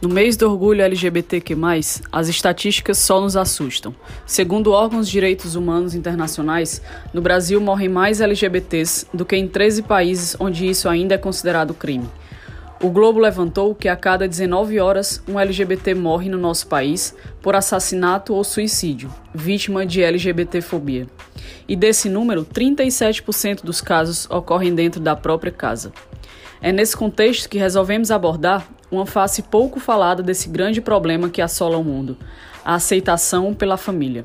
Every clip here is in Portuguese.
No mês do orgulho LGBTQ+, as estatísticas só nos assustam. Segundo órgãos de direitos humanos internacionais, no Brasil morrem mais LGBTs do que em 13 países onde isso ainda é considerado crime. O Globo levantou que a cada 19 horas um LGBT morre no nosso país por assassinato ou suicídio, vítima de LGBTfobia. E desse número, 37% dos casos ocorrem dentro da própria casa. É nesse contexto que resolvemos abordar uma face pouco falada desse grande problema que assola o mundo, a aceitação pela família.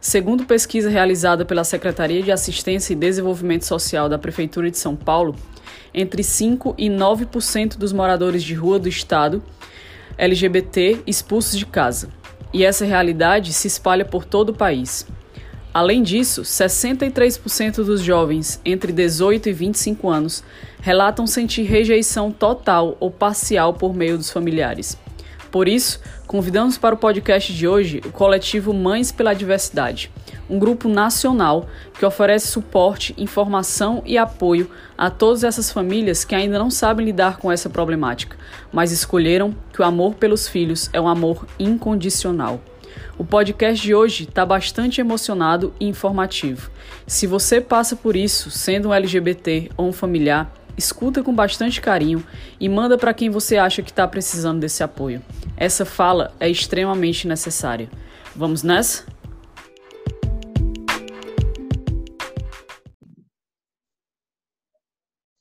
Segundo pesquisa realizada pela Secretaria de Assistência e Desenvolvimento Social da Prefeitura de São Paulo, entre 5 e 9% dos moradores de rua do estado LGBT expulsos de casa. E essa realidade se espalha por todo o país. Além disso, 63% dos jovens entre 18 e 25 anos relatam sentir rejeição total ou parcial por meio dos familiares. Por isso, convidamos para o podcast de hoje o coletivo Mães pela Diversidade, um grupo nacional que oferece suporte, informação e apoio a todas essas famílias que ainda não sabem lidar com essa problemática, mas escolheram que o amor pelos filhos é um amor incondicional. O podcast de hoje está bastante emocionado e informativo. Se você passa por isso, sendo um LGBT ou um familiar, escuta com bastante carinho e manda para quem você acha que está precisando desse apoio. Essa fala é extremamente necessária. Vamos nessa?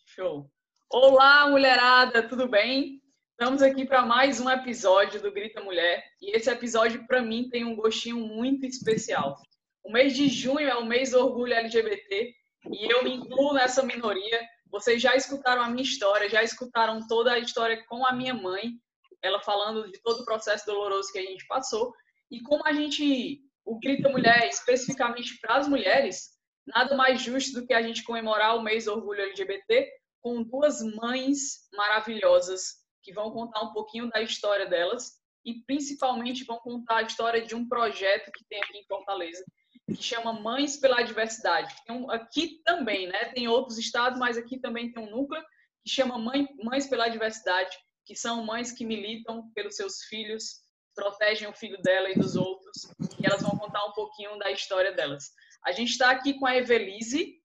Show! Olá, mulherada, tudo bem? Estamos aqui para mais um episódio do Grita Mulher e esse episódio para mim tem um gostinho muito especial. O mês de junho é o mês do orgulho LGBT e eu me incluo nessa minoria. Vocês já escutaram a minha história, já escutaram toda a história com a minha mãe, ela falando de todo o processo doloroso que a gente passou e como a gente, o Grita Mulher especificamente para as mulheres, nada mais justo do que a gente comemorar o mês do orgulho LGBT com duas mães maravilhosas que vão contar um pouquinho da história delas e principalmente vão contar a história de um projeto que tem aqui em Fortaleza, que chama Mães pela Diversidade. Um, aqui também, né? Tem outros estados, mas aqui também tem um núcleo que chama Mãe, Mães pela Diversidade, que são mães que militam pelos seus filhos, protegem o filho dela e dos outros, e elas vão contar um pouquinho da história delas. A gente está aqui com a Evelise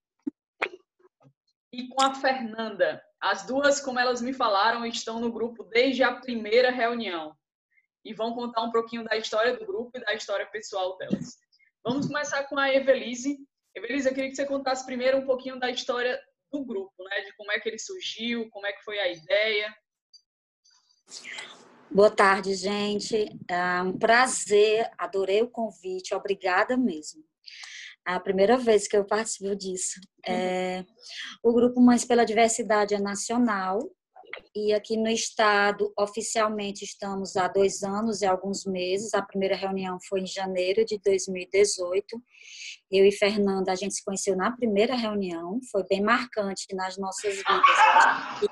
e com a Fernanda. As duas, como elas me falaram, estão no grupo desde a primeira reunião e vão contar um pouquinho da história do grupo e da história pessoal delas. Vamos começar com a Evelise. Evelise, eu queria que você contasse primeiro um pouquinho da história do grupo, né? De como é que ele surgiu, como é que foi a ideia. Boa tarde, gente. É um prazer, adorei o convite, obrigada mesmo a primeira vez que eu participo disso. É, o Grupo Mães pela Diversidade é nacional e aqui no estado, oficialmente, estamos há dois anos e alguns meses. A primeira reunião foi em janeiro de 2018. Eu e Fernanda, a gente se conheceu na primeira reunião, foi bem marcante nas nossas vidas.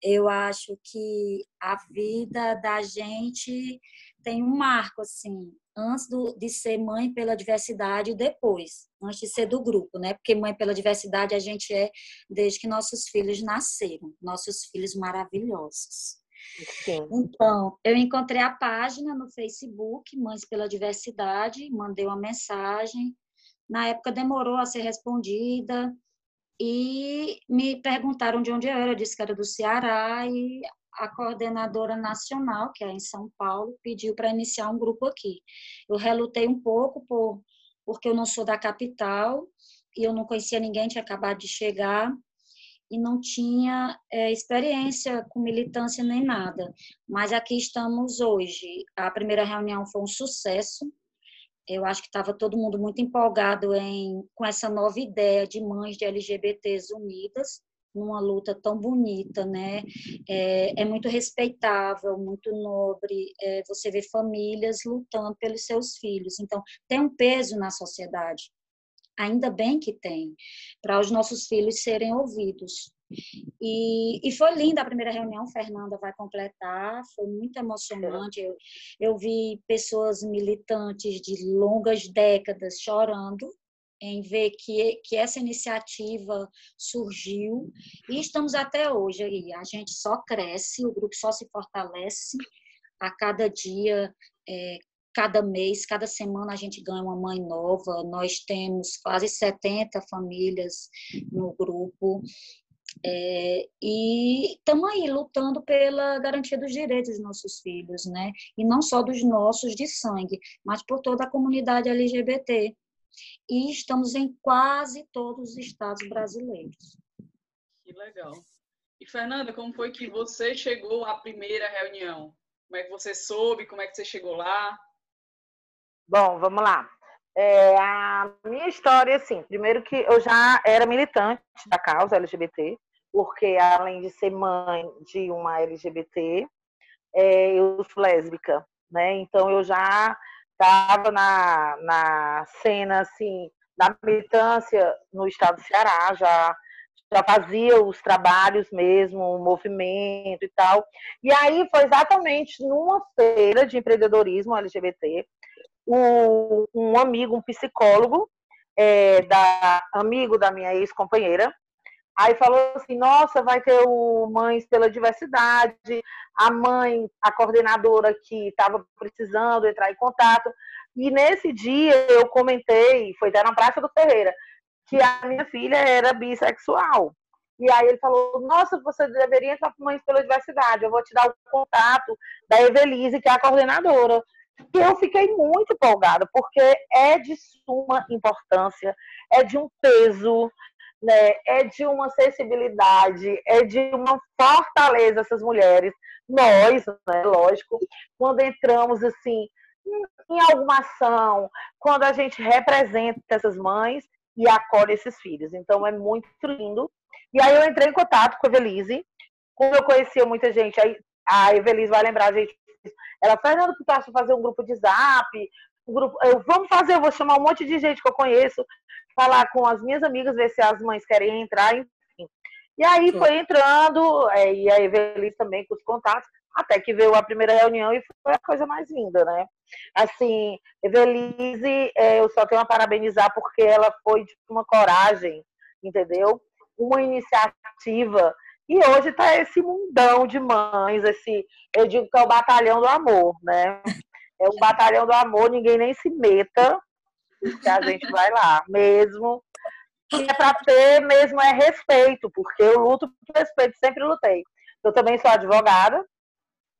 Eu acho que a vida da gente tem um marco, assim, antes do, de ser mãe pela diversidade e depois, antes de ser do grupo, né? Porque mãe pela diversidade a gente é desde que nossos filhos nasceram, nossos filhos maravilhosos. Sim. Então, eu encontrei a página no Facebook, Mães pela Diversidade, mandei uma mensagem. Na época demorou a ser respondida e me perguntaram de onde eu era, eu disse que era do Ceará e a coordenadora nacional, que é em São Paulo, pediu para iniciar um grupo aqui. Eu relutei um pouco por, porque eu não sou da capital e eu não conhecia ninguém, tinha acabado de chegar e não tinha é, experiência com militância nem nada. Mas aqui estamos hoje. A primeira reunião foi um sucesso. Eu acho que estava todo mundo muito empolgado em, com essa nova ideia de mães de LGBTs unidas numa luta tão bonita, né? É, é muito respeitável, muito nobre. É, você vê famílias lutando pelos seus filhos. Então, tem um peso na sociedade. Ainda bem que tem, para os nossos filhos serem ouvidos. E, e, foi linda a primeira reunião, Fernanda vai completar, foi muito emocionante. Eu, eu vi pessoas militantes de longas décadas chorando em ver que, que essa iniciativa surgiu e estamos até hoje aí. A gente só cresce, o grupo só se fortalece. a cada dia, é, cada mês, cada semana a gente ganha uma mãe nova. Nós temos quase 70 famílias no grupo. É, e estamos aí lutando pela garantia dos direitos dos nossos filhos, né? E não só dos nossos de sangue, mas por toda a comunidade LGBT. E estamos em quase todos os estados brasileiros. Que legal. E Fernanda, como foi que você chegou à primeira reunião? Como é que você soube? Como é que você chegou lá? Bom, vamos lá. É, a minha história, assim, primeiro que eu já era militante da causa LGBT, porque além de ser mãe de uma LGBT, é, eu sou lésbica, né? Então eu já estava na, na cena, assim, da militância no estado do Ceará, já já fazia os trabalhos mesmo, o movimento e tal. E aí foi exatamente numa feira de empreendedorismo LGBT, um, um amigo, um psicólogo, é, da, amigo da minha ex-companheira, aí falou assim, nossa, vai ter o Mães pela Diversidade, a mãe, a coordenadora que estava precisando entrar em contato, e nesse dia eu comentei, foi até na Praça do Ferreira, que a minha filha era bissexual. E aí ele falou, nossa, você deveria entrar para Mães pela Diversidade, eu vou te dar o contato da Evelise, que é a coordenadora. E eu fiquei muito empolgada, porque é de suma importância, é de um peso, né? é de uma sensibilidade, é de uma fortaleza essas mulheres. Nós, né, lógico, quando entramos assim em alguma ação, quando a gente representa essas mães e acolhe esses filhos. Então é muito lindo. E aí eu entrei em contato com a Evelise. Como eu conhecia muita gente, aí a Evelise vai lembrar a gente ela, Fernando, tu fazer um grupo de zap? Um grupo, eu, vamos fazer, eu vou chamar um monte de gente que eu conheço, falar com as minhas amigas, ver se as mães querem entrar, enfim. E aí Sim. foi entrando, é, e a Evelise também com os contatos, até que veio a primeira reunião e foi a coisa mais linda, né? Assim, Evelise, é, eu só tenho a parabenizar porque ela foi de uma coragem, entendeu? Uma iniciativa e hoje está esse mundão de mães, esse, eu digo que é o batalhão do amor, né? É um batalhão do amor, ninguém nem se meta, que a gente vai lá, mesmo. E é para ter mesmo é respeito, porque eu luto por respeito, sempre lutei. Eu também sou advogada,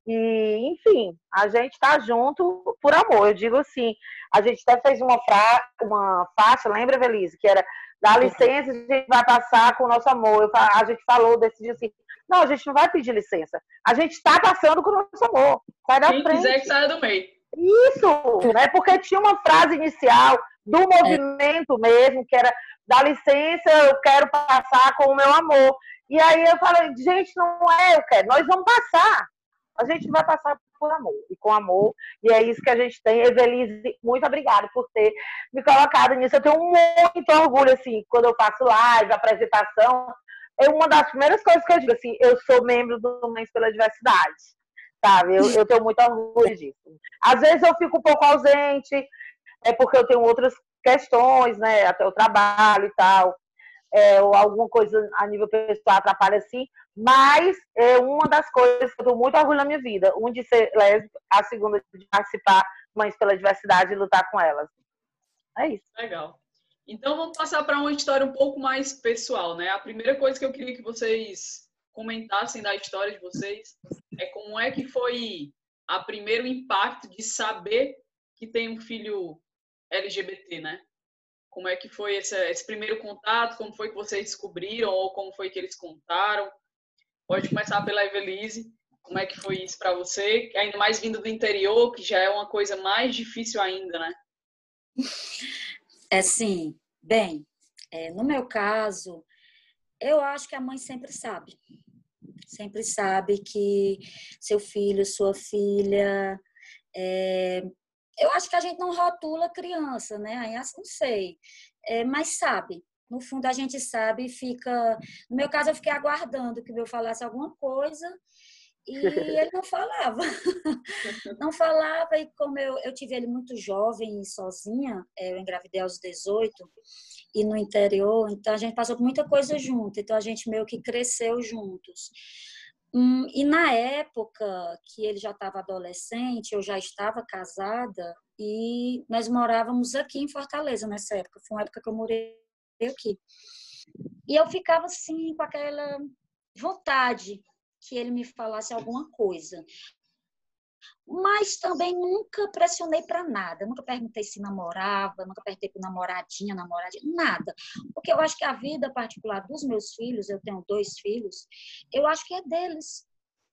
e, enfim, a gente está junto por amor. Eu digo assim, a gente até fez uma, fra... uma faixa, lembra, Velise, que era Dá licença, a gente vai passar com o nosso amor. A gente falou, decidiu assim. Não, a gente não vai pedir licença. A gente está passando com o nosso amor. Sai da Quem frente. quiser que saia do meio. Isso, né? Porque tinha uma frase inicial do movimento é. mesmo, que era dá licença, eu quero passar com o meu amor. E aí eu falei, gente, não é, eu quero, nós vamos passar. A gente vai passar por amor e com amor. E é isso que a gente tem. Evelise, muito obrigada por ter me colocado nisso. Eu tenho muito orgulho, assim, quando eu faço live, apresentação. É uma das primeiras coisas que eu digo, assim, eu sou membro do Mães pela Diversidade. Sabe? Eu, eu tenho muito orgulho disso. Às vezes eu fico um pouco ausente, é porque eu tenho outras questões, né? Até o trabalho e tal é, ou alguma coisa a nível pessoal atrapalha assim, mas é uma das coisas que eu tenho muito orgulho na minha vida, um de ser lésbica, a segunda de participar Mães pela Diversidade e lutar com elas. É isso. Legal. Então vamos passar para uma história um pouco mais pessoal, né? A primeira coisa que eu queria que vocês comentassem da história de vocês é como é que foi a primeiro impacto de saber que tem um filho LGBT, né? Como é que foi esse, esse primeiro contato? Como foi que vocês descobriram ou como foi que eles contaram? Pode começar pela Evelise. Como é que foi isso para você? Ainda mais vindo do interior, que já é uma coisa mais difícil ainda, né? É sim. Bem, é, no meu caso, eu acho que a mãe sempre sabe. Sempre sabe que seu filho, sua filha é, eu acho que a gente não rotula criança, né? Aí assim, não sei, é, mas sabe. No fundo, a gente sabe e fica. No meu caso, eu fiquei aguardando que o meu falasse alguma coisa e ele não falava. não falava, e como eu, eu tive ele muito jovem e sozinha, é, eu engravidei aos 18 e no interior, então a gente passou por muita coisa junto, então a gente meio que cresceu juntos. Hum, e na época que ele já estava adolescente, eu já estava casada e nós morávamos aqui em Fortaleza nessa época. Foi uma época que eu morei aqui. E eu ficava assim com aquela vontade que ele me falasse alguma coisa. Mas também nunca pressionei para nada. Nunca perguntei se namorava, nunca perguntei para namoradinha, namoradinha, nada. Porque eu acho que a vida particular dos meus filhos, eu tenho dois filhos, eu acho que é deles,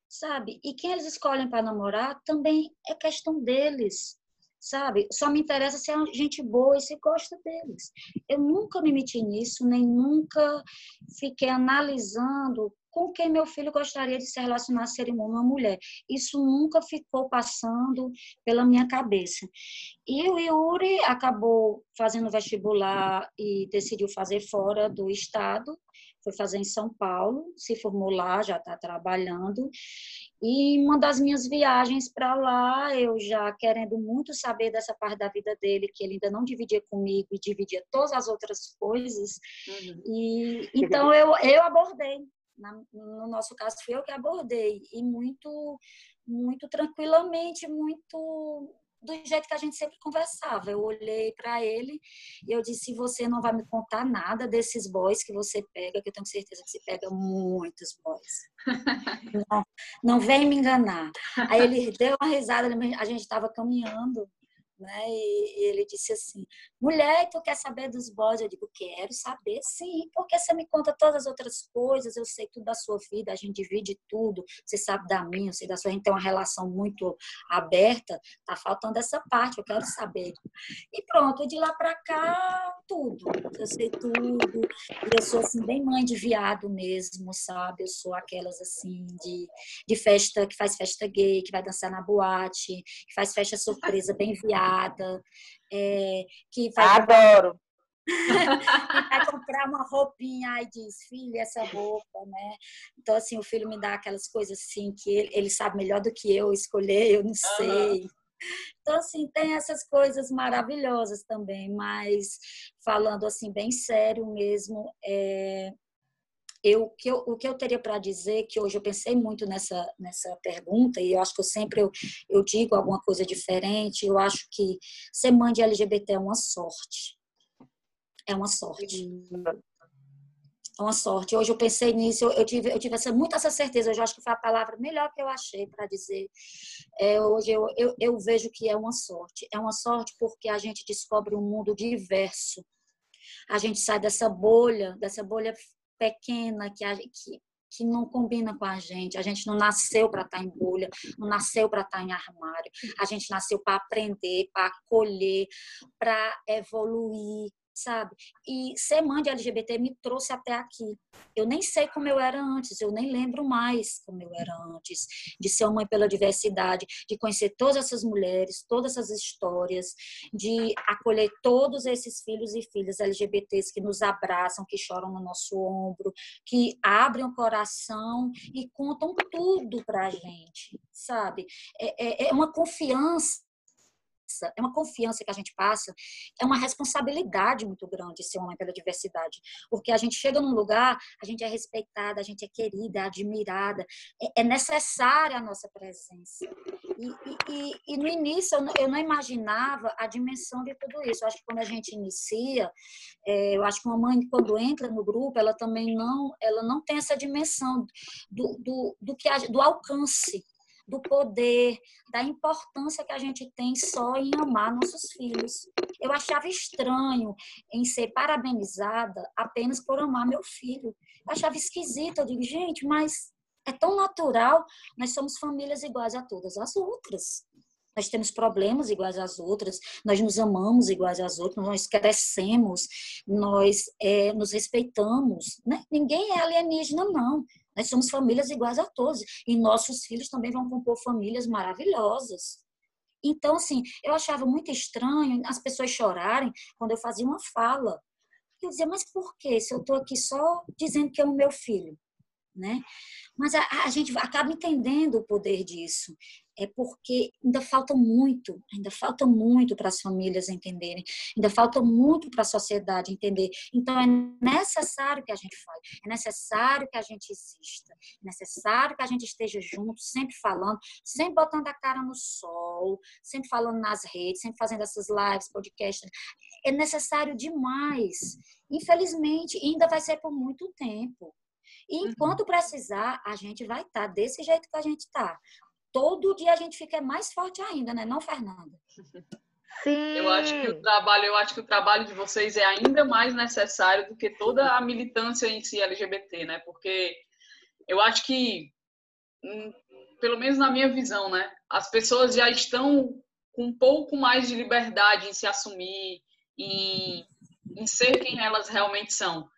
sabe? E quem eles escolhem para namorar também é questão deles sabe? Só me interessa se é gente boa e se gosta deles. Eu nunca me meti nisso, nem nunca fiquei analisando com quem meu filho gostaria de se relacionar ser uma mulher. Isso nunca ficou passando pela minha cabeça. E o Yuri acabou fazendo vestibular e decidiu fazer fora do estado, foi fazer em São Paulo, se formou lá, já está trabalhando. E uma das minhas viagens para lá, eu já querendo muito saber dessa parte da vida dele, que ele ainda não dividia comigo e dividia todas as outras coisas. Uhum. E então eu, eu abordei na, no nosso caso foi eu que abordei e muito muito tranquilamente, muito do jeito que a gente sempre conversava. Eu olhei para ele e eu disse: Você não vai me contar nada desses boys que você pega, que eu tenho certeza que você pega muitos boys. não, não vem me enganar. Aí ele deu uma risada, a gente estava caminhando né? E, ele disse assim: mulher, tu quer saber dos boys? Eu digo: quero saber, sim, porque você me conta todas as outras coisas, eu sei tudo da sua vida, a gente divide tudo, você sabe da minha, eu sei da sua, a gente tem uma relação muito aberta, tá faltando essa parte, eu quero saber. E pronto, de lá para cá, tudo, eu sei tudo, eu sou assim, bem mãe de viado mesmo, sabe? Eu sou aquelas assim, de, de festa, que faz festa gay, que vai dançar na boate, que faz festa surpresa bem viado é, que vai Adoro! vai comprar uma roupinha e diz, filha, essa roupa, né? Então, assim, o filho me dá aquelas coisas assim que ele, ele sabe melhor do que eu escolher, eu não sei. Uhum. Então, assim, tem essas coisas maravilhosas também, mas falando assim, bem sério mesmo, é, eu, que eu, o que eu teria para dizer, que hoje eu pensei muito nessa, nessa pergunta, e eu acho que eu sempre eu, eu digo alguma coisa diferente, eu acho que ser mãe de LGBT é uma sorte. É uma sorte. É uma sorte. Hoje eu pensei nisso, eu, eu tive, eu tive essa, muito essa certeza, eu acho que foi a palavra melhor que eu achei para dizer. É, hoje eu, eu, eu vejo que é uma sorte. É uma sorte porque a gente descobre um mundo diverso. A gente sai dessa bolha, dessa bolha pequena que, a, que, que não combina com a gente. A gente não nasceu para estar tá em bolha, não nasceu para estar tá em armário. A gente nasceu para aprender, para acolher, para evoluir, sabe? E ser mãe de LGBT me trouxe até aqui. Eu nem sei como eu era antes, eu nem lembro mais como eu era antes, de ser uma mãe pela diversidade, de conhecer todas essas mulheres, todas essas histórias, de acolher todos esses filhos e filhas LGBTs que nos abraçam, que choram no nosso ombro, que abrem o coração e contam tudo pra gente, sabe? É, é, é uma confiança é uma confiança que a gente passa, é uma responsabilidade muito grande ser homem pela diversidade, porque a gente chega num lugar, a gente é respeitada, a gente é querida, é admirada, é, é necessária a nossa presença. E, e, e, no início eu não, eu não, imaginava a dimensão de tudo isso. Eu acho que quando a gente inicia, é, eu acho que uma mãe quando entra no grupo, ela também não, ela não tem essa dimensão do, do, do, que, do alcance do poder, da importância que a gente tem só em amar nossos filhos. Eu achava estranho em ser parabenizada apenas por amar meu filho. Eu achava esquisito. Eu digo, gente, mas é tão natural. Nós somos famílias iguais a todas as outras. Nós temos problemas iguais às outras, nós nos amamos iguais às outras, nós crescemos, nós é, nos respeitamos. Né? Ninguém é alienígena, não. Nós somos famílias iguais a todos. E nossos filhos também vão compor famílias maravilhosas. Então, assim, eu achava muito estranho as pessoas chorarem quando eu fazia uma fala. Eu dizia, mas por quê? Se eu estou aqui só dizendo que amo meu filho, né? Mas a, a, gente acaba entendendo o poder disso. É porque ainda falta muito, ainda falta muito para as famílias entenderem, ainda falta muito para a sociedade entender. Então é necessário que a gente fale, é necessário que a gente exista, é necessário que a gente esteja junto, sempre falando, sempre botando a cara no sol, sempre falando nas redes, sempre fazendo essas lives, podcasts. É necessário demais. Infelizmente, ainda vai ser por muito tempo. E uhum. enquanto precisar, a gente vai estar tá desse jeito que a gente está. Todo dia a gente fica mais forte ainda, né? Não, Fernanda? Sim. Eu acho que o trabalho, eu acho que o trabalho de vocês é ainda mais necessário do que toda a militância em si LGBT, né? Porque eu acho que, hum, pelo menos na minha visão, né, as pessoas já estão com um pouco mais de liberdade em se assumir, em, em ser quem elas realmente são.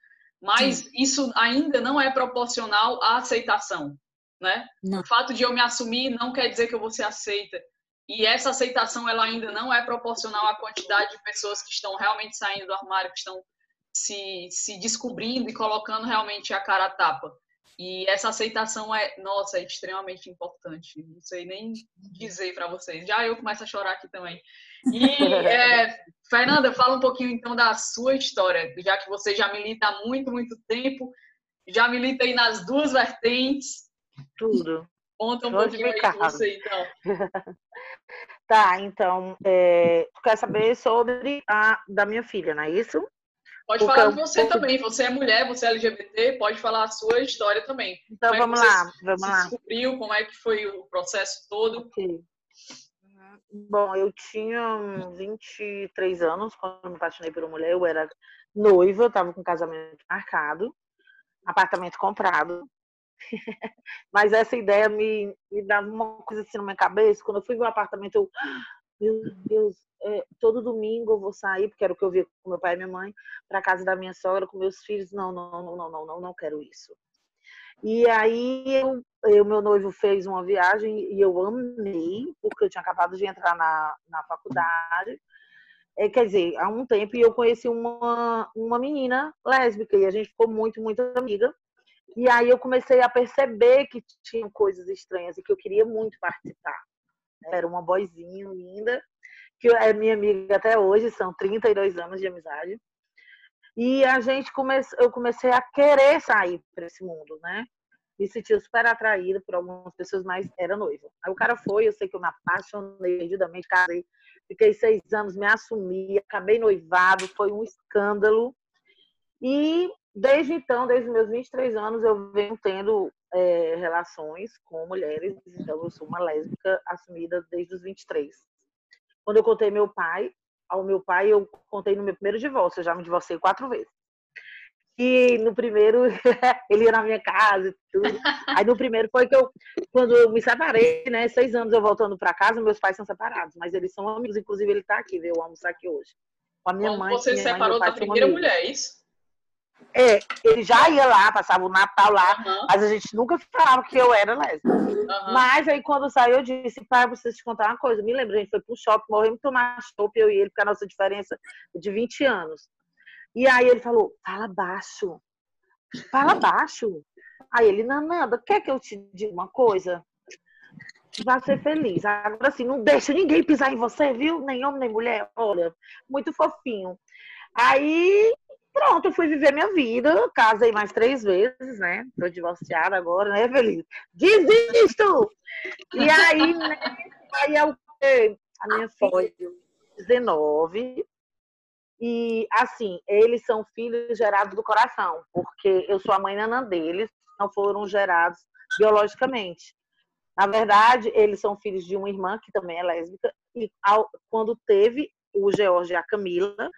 Mas Sim. isso ainda não é proporcional à aceitação, né? Não. O fato de eu me assumir não quer dizer que eu vou ser aceita. E essa aceitação ela ainda não é proporcional à quantidade de pessoas que estão realmente saindo do armário, que estão se, se descobrindo e colocando realmente a cara a tapa. E essa aceitação é, nossa, é extremamente importante. Não sei nem dizer para vocês. Já eu começo a chorar aqui também. E, é, Fernanda, fala um pouquinho então da sua história, já que você já milita há muito, muito tempo, já milita aí nas duas vertentes. Tudo. Conta um pouquinho aí de você, então. tá, então, é, tu quer saber sobre a da minha filha, não é isso? Pode falar de você eu... também. Você é mulher, você é LGBT, pode falar a sua história também. Então como é vamos lá, vamos lá. descobriu, como é que foi o processo todo? Okay. Bom, eu tinha 23 anos quando me apaixonei por uma mulher. Eu era noiva, estava com casamento marcado, apartamento comprado. Mas essa ideia me, me dava uma coisa assim na minha cabeça. Quando eu fui ver o apartamento, eu, meu Deus, é, todo domingo eu vou sair, porque era o que eu via com meu pai e minha mãe, para casa da minha sogra com meus filhos. Não, não, não, não, não, não, não quero isso. E aí o meu noivo fez uma viagem e eu amei, porque eu tinha acabado de entrar na, na faculdade. É, quer dizer, há um tempo e eu conheci uma, uma menina lésbica e a gente ficou muito, muito amiga. E aí eu comecei a perceber que tinha coisas estranhas e que eu queria muito participar. Era uma boizinha linda, que é minha amiga até hoje, são 32 anos de amizade. E a gente come... eu comecei a querer sair para esse mundo, né? Me sentia super atraída por algumas pessoas, mas era noiva. Aí o cara foi, eu sei que eu me apaixonei perdidamente, casei, fiquei seis anos, me assumi, acabei noivado, foi um escândalo. E desde então, desde meus 23 anos, eu venho tendo é, relações com mulheres. Então, eu sou uma lésbica assumida desde os 23. Quando eu contei meu pai, ao meu pai, eu contei no meu primeiro divórcio. Eu já me divorciei quatro vezes. E no primeiro, ele ia na minha casa e tudo. Aí no primeiro foi que eu, quando eu me separei, né? Seis anos eu voltando para casa, meus pais são separados, mas eles são amigos. Inclusive, ele tá aqui, veio almoçar aqui hoje. Com a minha Quando mãe. Você minha separou mãe, da primeira mulher, é isso? É, ele já ia lá, passava o Natal lá, uhum. mas a gente nunca falava que eu era lésbica. Uhum. Mas aí quando saiu, eu disse, pai, eu preciso te contar uma coisa. Me lembro, a gente foi pro shopping, morremos tomar chopp, eu e ele, porque a nossa diferença é de 20 anos. E aí ele falou, fala baixo, fala baixo. Aí ele, Nananda, quer que eu te diga uma coisa? Vai ser feliz. Agora assim, não deixa ninguém pisar em você, viu? Nem homem, nem mulher. Olha, muito fofinho. Aí Pronto, eu fui viver minha vida, casei mais três vezes, né? Tô divorciada agora, né, Feliz? Desisto! E aí, né? Aí é o quê? A minha filha, 19. E, assim, eles são filhos gerados do coração, porque eu sou a mãe nanã deles, não foram gerados biologicamente. Na verdade, eles são filhos de uma irmã que também é lésbica, e ao, quando teve o George e a Camila,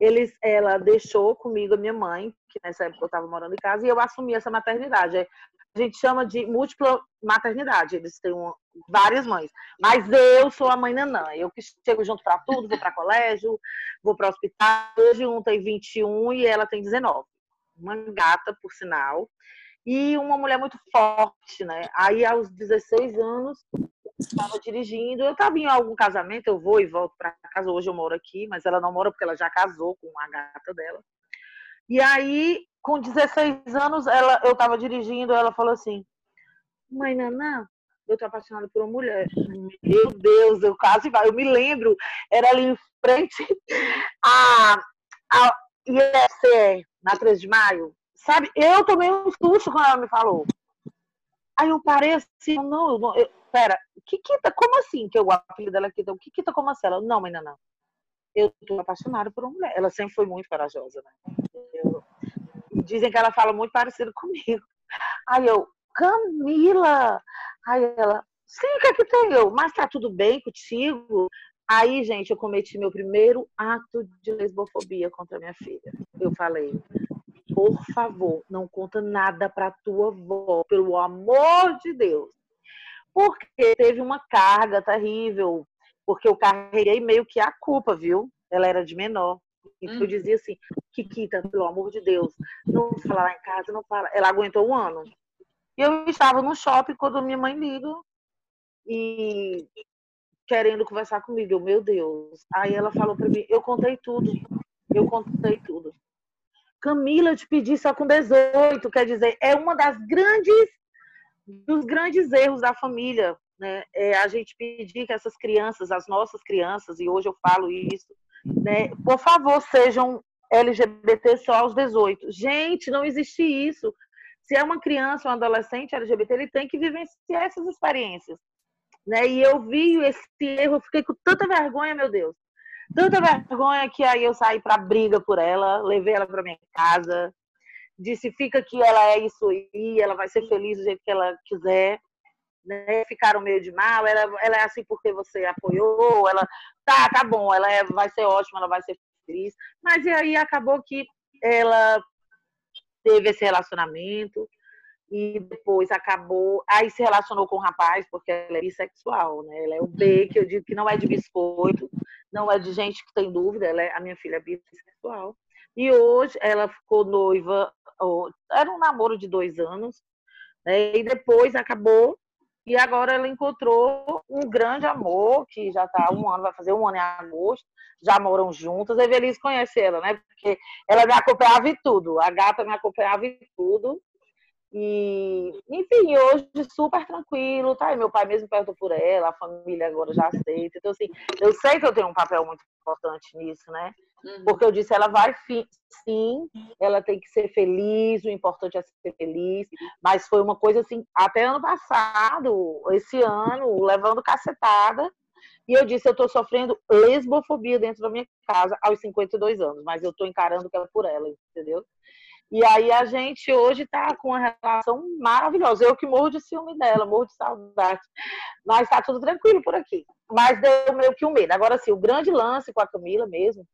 eles, ela deixou comigo a minha mãe, que nessa época eu estava morando em casa, e eu assumi essa maternidade. A gente chama de múltipla maternidade, eles têm uma, várias mães. Mas eu sou a mãe nanã, eu que chego junto para tudo, vou para colégio, vou para hospital. Hoje um tem 21 e ela tem 19. Uma gata, por sinal. E uma mulher muito forte, né? Aí aos 16 anos, estava dirigindo. Eu estava em algum casamento, eu vou e volto para casa. Hoje eu moro aqui, mas ela não mora porque ela já casou com a gata dela. E aí, com 16 anos, ela, eu estava dirigindo, ela falou assim: Mãe Nanã, eu tô apaixonada por uma mulher. Meu Deus, eu quase. Eu me lembro, era ali em frente a, a IFC, na 3 de maio. Sabe, eu tomei um susto quando ela me falou. Aí eu parei assim, não eu, pera, Kikita, como assim que eu o apelido dela é Kikita? Kikita, como assim? Ela, não, ainda não. Eu tô apaixonada por uma mulher. Ela sempre foi muito corajosa, né? Eu, dizem que ela fala muito parecido comigo. Aí eu, Camila! Aí ela, sim, que é que tem eu? Mas tá tudo bem contigo? Aí, gente, eu cometi meu primeiro ato de lesbofobia contra minha filha. Eu falei, por favor, não conta nada pra tua avó, pelo amor de Deus. Porque teve uma carga terrível, porque eu carreguei meio que a culpa, viu? Ela era de menor. Então eu dizia assim, Kikita, pelo amor de Deus, não fala lá em casa, não fala. Ela aguentou um ano. E eu estava no shopping quando minha mãe liga e querendo conversar comigo. Eu, meu Deus. Aí ela falou para mim, eu contei tudo. Eu contei tudo. Camila, eu te pedi só com 18, quer dizer, é uma das grandes dos grandes erros da família, né? É a gente pedir que essas crianças, as nossas crianças, e hoje eu falo isso, né? Por favor, sejam LGBT só aos 18. Gente, não existe isso. Se é uma criança um adolescente LGBT, ele tem que vivenciar essas experiências. Né? E eu vi esse erro, eu fiquei com tanta vergonha, meu Deus. Tanta vergonha que aí eu saí para briga por ela, levei ela para minha casa, disse fica que ela é isso aí, ela vai ser feliz do jeito que ela quiser. Né? Ficaram meio de mal, ela, ela é assim porque você apoiou, ela tá, tá bom, ela é, vai ser ótima, ela vai ser feliz. Mas e aí acabou que ela teve esse relacionamento e depois acabou, aí se relacionou com o rapaz, porque ela é bissexual, né? Ela é o B, que eu digo que não é de biscoito, não é de gente que tem dúvida, ela é, a minha filha é bissexual. E hoje ela ficou noiva, era um namoro de dois anos, né? e depois acabou, e agora ela encontrou um grande amor, que já está um ano, vai fazer um ano em agosto, já moram juntas. A Evelise conhece ela, né? Porque ela me acompanhava em tudo, a gata me acompanhava em tudo. E, enfim, hoje super tranquilo, tá? E meu pai mesmo perguntou por ela, a família agora já aceita. Então, assim, eu sei que eu tenho um papel muito importante nisso, né? Uhum. Porque eu disse, ela vai sim, ela tem que ser feliz, o importante é ser feliz. Mas foi uma coisa assim, até ano passado, esse ano, levando cacetada. E eu disse, eu tô sofrendo lesbofobia dentro da minha casa aos 52 anos, mas eu tô encarando que é por ela, entendeu? E aí a gente hoje está com uma relação maravilhosa. Eu que morro de ciúme dela, morro de saudade. Mas está tudo tranquilo por aqui. Mas deu meio que um medo. Agora, sim, o grande lance com a Camila mesmo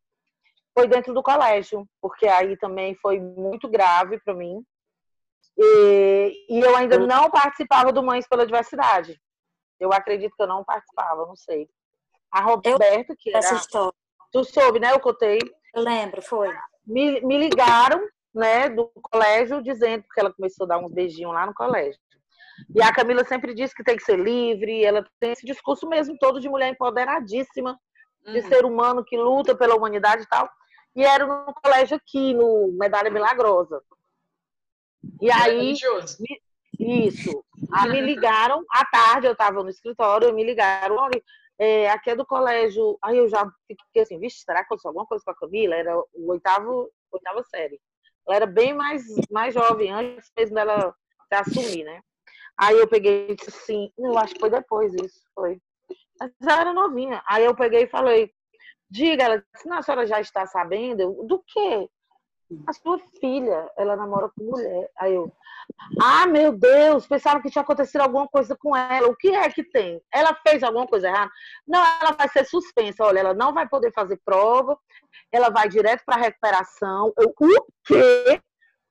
foi dentro do colégio, porque aí também foi muito grave para mim. E, e, eu ainda não participava do Mães pela Diversidade. Eu acredito que eu não participava, não sei. A Roberta, que era. Essa história. Tu soube, né? Eu contei. Eu lembro, foi. Me, me ligaram, né, do colégio, dizendo, porque ela começou a dar uns beijinhos lá no colégio. E a Camila sempre disse que tem que ser livre, ela tem esse discurso mesmo todo de mulher empoderadíssima, de uhum. ser humano que luta pela humanidade e tal e era no colégio aqui, no Medalha Milagrosa. E aí. Me, isso. Aí me ligaram, à tarde eu estava no escritório, me ligaram, olha, é, aqui é do colégio. Aí eu já fiquei assim, vixe, será que aconteceu alguma coisa com a Camila? Era o oitavo, oitava série. Ela era bem mais, mais jovem, antes mesmo dela se assumir, né? Aí eu peguei e disse assim, eu acho que foi depois isso, foi. Mas ela era novinha. Aí eu peguei e falei, Diga, ela disse, não, a senhora já está sabendo do quê? A sua filha, ela namora com mulher. Aí eu, ah, meu Deus, pensava que tinha acontecido alguma coisa com ela. O que é que tem? Ela fez alguma coisa errada? Não, ela vai ser suspensa. Olha, ela não vai poder fazer prova, ela vai direto para recuperação. Eu, o quê?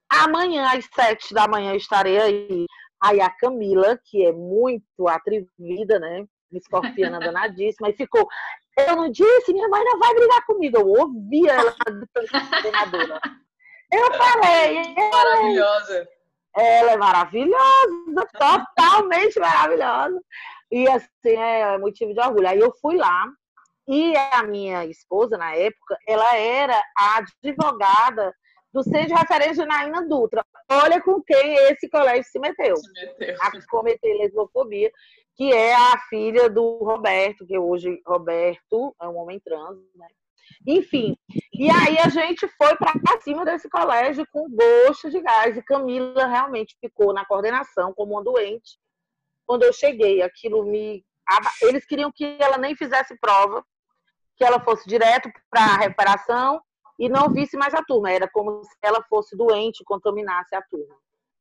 Amanhã, às sete da manhã, estarei aí. Aí a Camila, que é muito atrevida, né? Escorpiana danadíssima, e ficou. Eu não disse, minha mãe não vai brigar comigo. Eu ouvi ela treinadora. Eu falei. Maravilhosa. Ela é maravilhosa, totalmente maravilhosa. E assim, é motivo de orgulho. Aí eu fui lá, e a minha esposa, na época, ela era a advogada do Centro de Referência Naina Dutra. Olha com quem esse colégio se meteu. Se meteu. A cometer lesbofobia, que é a filha do Roberto, que hoje Roberto é um homem trans, né? Enfim, e aí a gente foi para cima desse colégio com gosto de gás. E Camila realmente ficou na coordenação como uma doente. Quando eu cheguei, aquilo me. Eles queriam que ela nem fizesse prova, que ela fosse direto para a recuperação e não visse mais a turma. Era como se ela fosse doente e contaminasse a turma.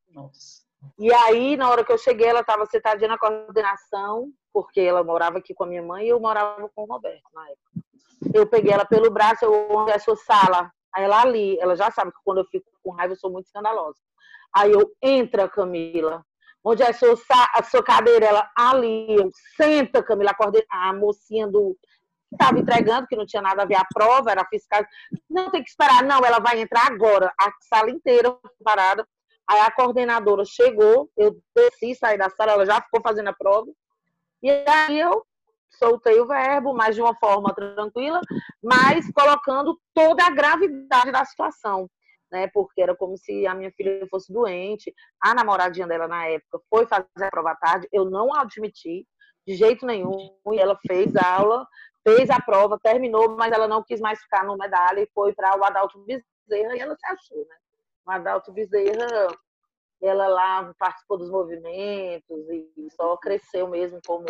Nossa. E aí, na hora que eu cheguei, ela estava sentadinha na coordenação, porque ela morava aqui com a minha mãe e eu morava com o Roberto na época. Eu peguei ela pelo braço, eu onde é a sua sala? Aí ela ali, ela já sabe que quando eu fico com raiva eu sou muito escandalosa. Aí eu, entra, Camila. Onde é a sua, a sua cadeira? Ela ali, eu, senta, Camila, acordei, a mocinha do estava entregando, que não tinha nada a ver a prova, era fiscal. Não tem que esperar, não, ela vai entrar agora. A sala inteira parada. Aí a coordenadora chegou, eu desci, saí da sala, ela já ficou fazendo a prova. E aí eu soltei o verbo, mas de uma forma tranquila, mas colocando toda a gravidade da situação. Né, porque era como se a minha filha fosse doente. A namoradinha dela na época foi fazer a prova à tarde, eu não admiti de jeito nenhum. E ela fez aula, fez a prova, terminou, mas ela não quis mais ficar no medalha e foi para o Adalto Bezerra e ela se achou, né? O Adalto Bezerra, ela lá participou dos movimentos e só cresceu mesmo como,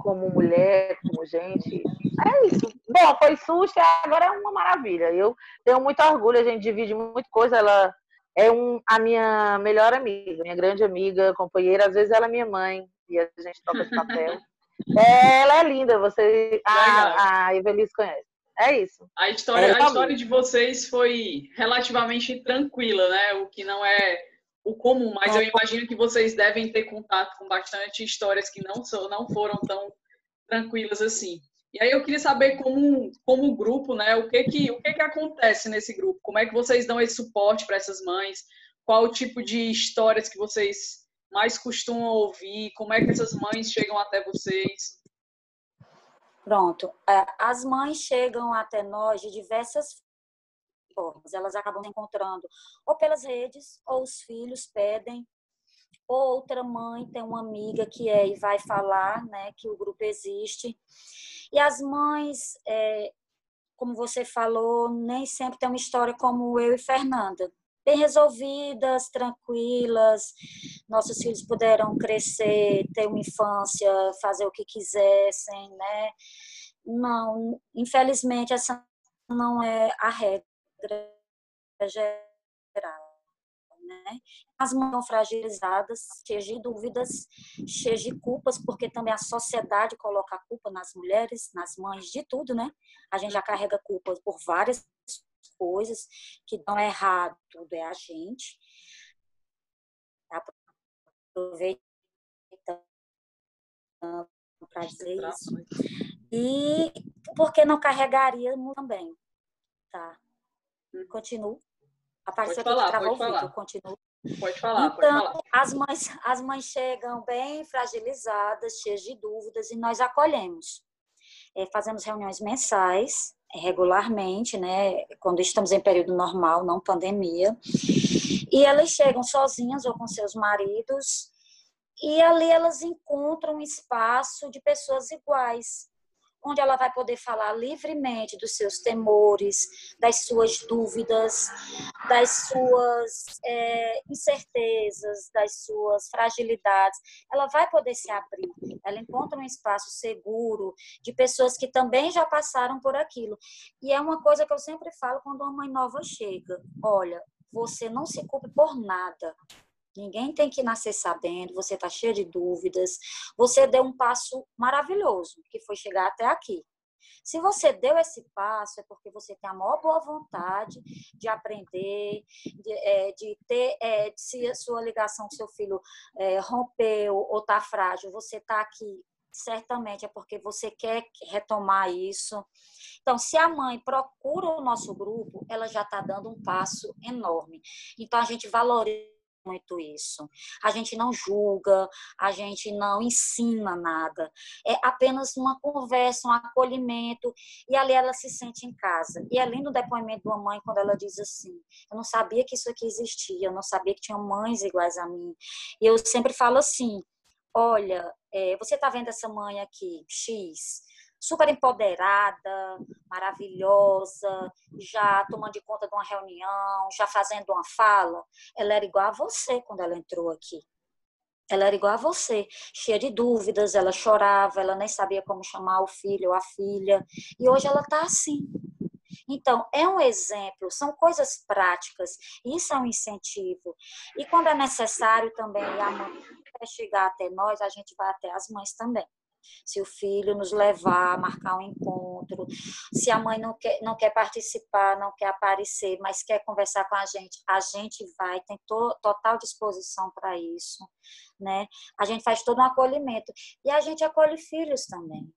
como mulher, como gente. É isso. Bom, foi susto e agora é uma maravilha. Eu tenho muito orgulho, a gente divide muita coisa. Ela é um, a minha melhor amiga, minha grande amiga, companheira. Às vezes ela é minha mãe e a gente toca esse papel. Ela é linda, você a, a Evelise conhece. É isso. A história, a história de vocês foi relativamente tranquila, né? O que não é o comum, mas eu imagino que vocês devem ter contato com bastante histórias que não, são, não foram tão tranquilas assim. E aí eu queria saber como, como grupo, né? O que que o que que acontece nesse grupo? Como é que vocês dão esse suporte para essas mães? Qual o tipo de histórias que vocês mais costumam ouvir? Como é que essas mães chegam até vocês? Pronto. É, as mães chegam até nós de diversas formas. Elas acabam encontrando ou pelas redes, ou os filhos pedem, ou outra mãe tem uma amiga que é e vai falar, né, que o grupo existe. E as mães, é, como você falou, nem sempre tem uma história como eu e Fernanda bem resolvidas, tranquilas. Nossos filhos puderam crescer, ter uma infância, fazer o que quisessem, né? Não, infelizmente essa não é a regra geral. Né? As mãos fragilizadas, cheias de dúvidas, cheias de culpas, porque também a sociedade coloca a culpa nas mulheres, nas mães, de tudo, né? A gente já carrega culpa por várias coisas que dão errado, tudo é a gente. Aproveitando para dizer isso. E por que não carregaríamos também? Tá. Continuo. Apareceu pode falar, que pode falar. eu continuo. Pode falar, então, pode falar. As mães, as mães chegam bem fragilizadas, cheias de dúvidas, e nós acolhemos. É, fazemos reuniões mensais, regularmente, né, quando estamos em período normal, não pandemia. E elas chegam sozinhas ou com seus maridos, e ali elas encontram um espaço de pessoas iguais, onde ela vai poder falar livremente dos seus temores, das suas dúvidas, das suas é, incertezas, das suas fragilidades. Ela vai poder se abrir. Ela encontra um espaço seguro de pessoas que também já passaram por aquilo. E é uma coisa que eu sempre falo quando uma mãe nova chega: olha, você não se culpe por nada. Ninguém tem que nascer sabendo, você está cheia de dúvidas. Você deu um passo maravilhoso, que foi chegar até aqui. Se você deu esse passo, é porque você tem a maior boa vontade de aprender, de, é, de ter, é, se a sua ligação com seu filho é, rompeu ou está frágil, você está aqui, certamente é porque você quer retomar isso. Então, se a mãe procura o nosso grupo, ela já está dando um passo enorme. Então, a gente valoriza muito isso. A gente não julga, a gente não ensina nada. É apenas uma conversa, um acolhimento, e ali ela se sente em casa. E é lindo o depoimento de uma mãe quando ela diz assim: Eu não sabia que isso aqui existia, eu não sabia que tinha mães iguais a mim. E eu sempre falo assim: Olha, é, você está vendo essa mãe aqui, X? Super empoderada, maravilhosa, já tomando de conta de uma reunião, já fazendo uma fala. Ela era igual a você quando ela entrou aqui. Ela era igual a você, cheia de dúvidas, ela chorava, ela nem sabia como chamar o filho ou a filha. E hoje ela está assim. Então, é um exemplo, são coisas práticas, isso é um incentivo. E quando é necessário também, a mãe chegar até nós, a gente vai até as mães também se o filho nos levar, marcar um encontro, se a mãe não quer, não quer participar, não quer aparecer, mas quer conversar com a gente, a gente vai, tem to, total disposição para isso, né? A gente faz todo um acolhimento e a gente acolhe filhos também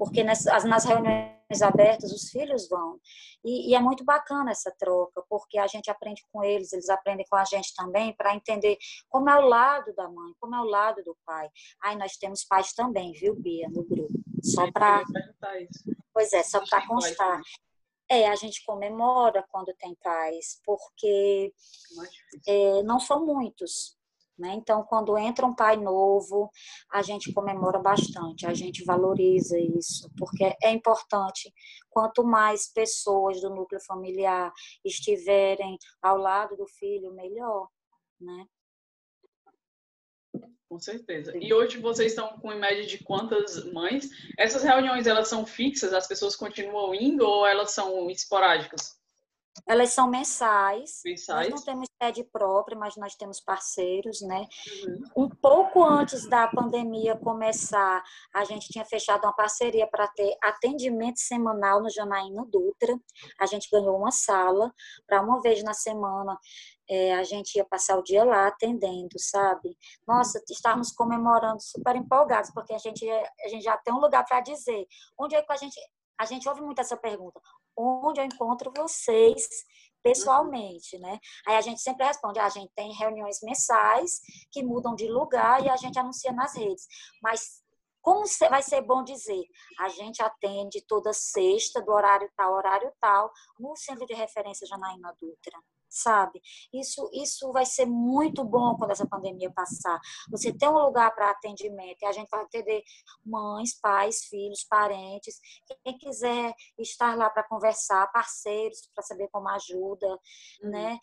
porque nas, nas reuniões abertas os filhos vão. E, e, é muito bacana essa troca, porque a gente aprende com eles, eles aprendem com a gente também, para entender como é o lado da mãe, como é o lado do pai. Aí nós temos pais também, viu, Bia, no grupo. Só para. Pois é, só para constar. É, a gente comemora quando tem pais, porque é, não são muitos. Né? Então, quando entra um pai novo, a gente comemora bastante, a gente valoriza isso, porque é importante. Quanto mais pessoas do núcleo familiar estiverem ao lado do filho, melhor. Né? Com certeza. E hoje vocês estão com em média de quantas mães? Essas reuniões elas são fixas? As pessoas continuam indo ou elas são esporádicas? Elas são mensais. mensais. Nós não temos sede própria, mas nós temos parceiros, né? Uhum. Um pouco antes da pandemia começar, a gente tinha fechado uma parceria para ter atendimento semanal no Janaína Dutra. A gente ganhou uma sala para uma vez na semana é, a gente ia passar o dia lá atendendo, sabe? Nossa, estávamos comemorando super empolgados, porque a gente, a gente já tem um lugar para dizer. Onde é que a gente. A gente ouve muito essa pergunta onde eu encontro vocês pessoalmente, né? Aí a gente sempre responde, ah, a gente tem reuniões mensais que mudam de lugar e a gente anuncia nas redes. Mas como vai ser bom dizer? A gente atende toda sexta, do horário tal, horário tal, no centro de referência Janaína Dutra sabe? Isso, isso vai ser muito bom quando essa pandemia passar. Você tem um lugar para atendimento e a gente vai atender mães, pais, filhos, parentes, quem quiser estar lá para conversar, parceiros para saber como ajuda, uhum. né?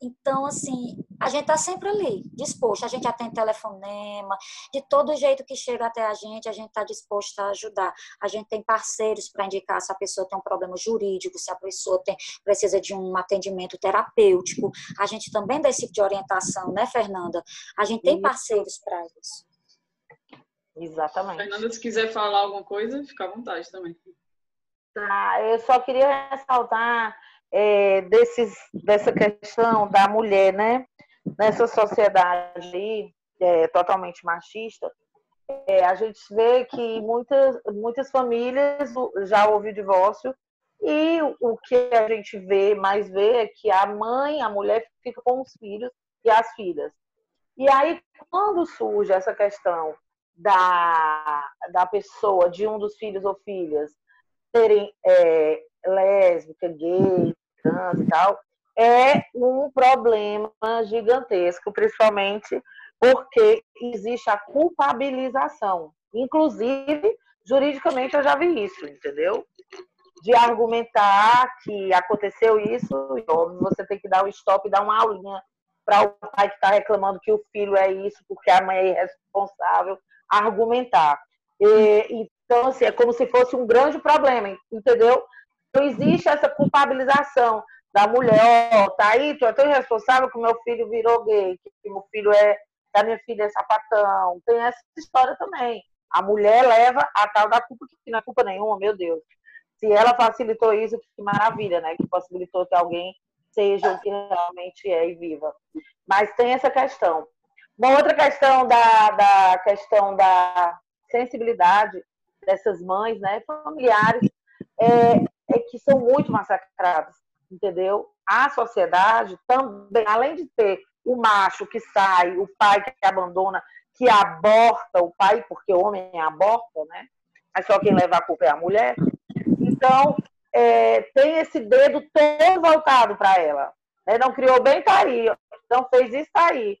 Então, assim, a gente está sempre ali, disposto. A gente atende telefonema, de todo jeito que chega até a gente, a gente está disposto a ajudar. A gente tem parceiros para indicar se a pessoa tem um problema jurídico, se a pessoa tem, precisa de um atendimento terapêutico. A gente também dá esse tipo de orientação, né, Fernanda? A gente tem parceiros para isso. Exatamente. Fernanda, se quiser falar alguma coisa, fica à vontade também. Tá, eu só queria ressaltar é, desses, dessa questão da mulher, né? Nessa sociedade é, totalmente machista, é, a gente vê que muitas, muitas famílias já houve divórcio e o que a gente vê, mais vê, é que a mãe, a mulher fica com os filhos e as filhas. E aí, quando surge essa questão da, da pessoa, de um dos filhos ou filhas, serem é, lésbica, gay, e tal, é um problema gigantesco, principalmente porque existe a culpabilização. Inclusive, juridicamente eu já vi isso, entendeu? De argumentar que aconteceu isso, e óbvio, você tem que dar um stop dar uma aulinha para o pai que está reclamando que o filho é isso, porque a mãe é irresponsável, argumentar. E, então, assim, é como se fosse um grande problema, entendeu? Então, existe essa culpabilização da mulher, ó, oh, tá aí, tu é tão irresponsável que meu filho virou gay, que meu filho é, que a minha filha é sapatão. Tem essa história também. A mulher leva a tal da culpa, que não é culpa nenhuma, meu Deus. Se ela facilitou isso, que maravilha, né? Que possibilitou que alguém seja o que realmente é e viva. Mas tem essa questão. Uma outra questão da, da questão da sensibilidade dessas mães, né, familiares, é que são muito massacradas, entendeu? A sociedade também, além de ter o macho que sai, o pai que abandona, que aborta o pai, porque o homem aborta, né? Mas só quem leva a culpa é a mulher. Então, é, tem esse dedo todo voltado para ela. Né? Não criou bem, tá aí. Não fez isso, tá aí.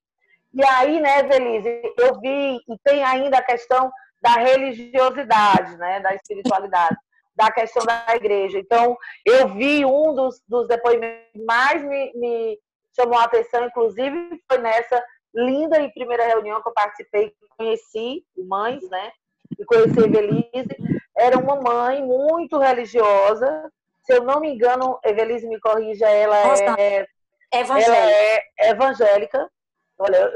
E aí, né, Velise, eu vi, e tem ainda a questão da religiosidade, né, da espiritualidade, da questão da igreja. Então, eu vi um dos, dos depoimentos que mais me, me chamou a atenção, inclusive, foi nessa linda e primeira reunião que eu participei, conheci mães, né, e conheci a Evelise. Era uma mãe muito religiosa. Se eu não me engano, Evelise me corrija, ela é, evangélica. ela é evangélica. Olha,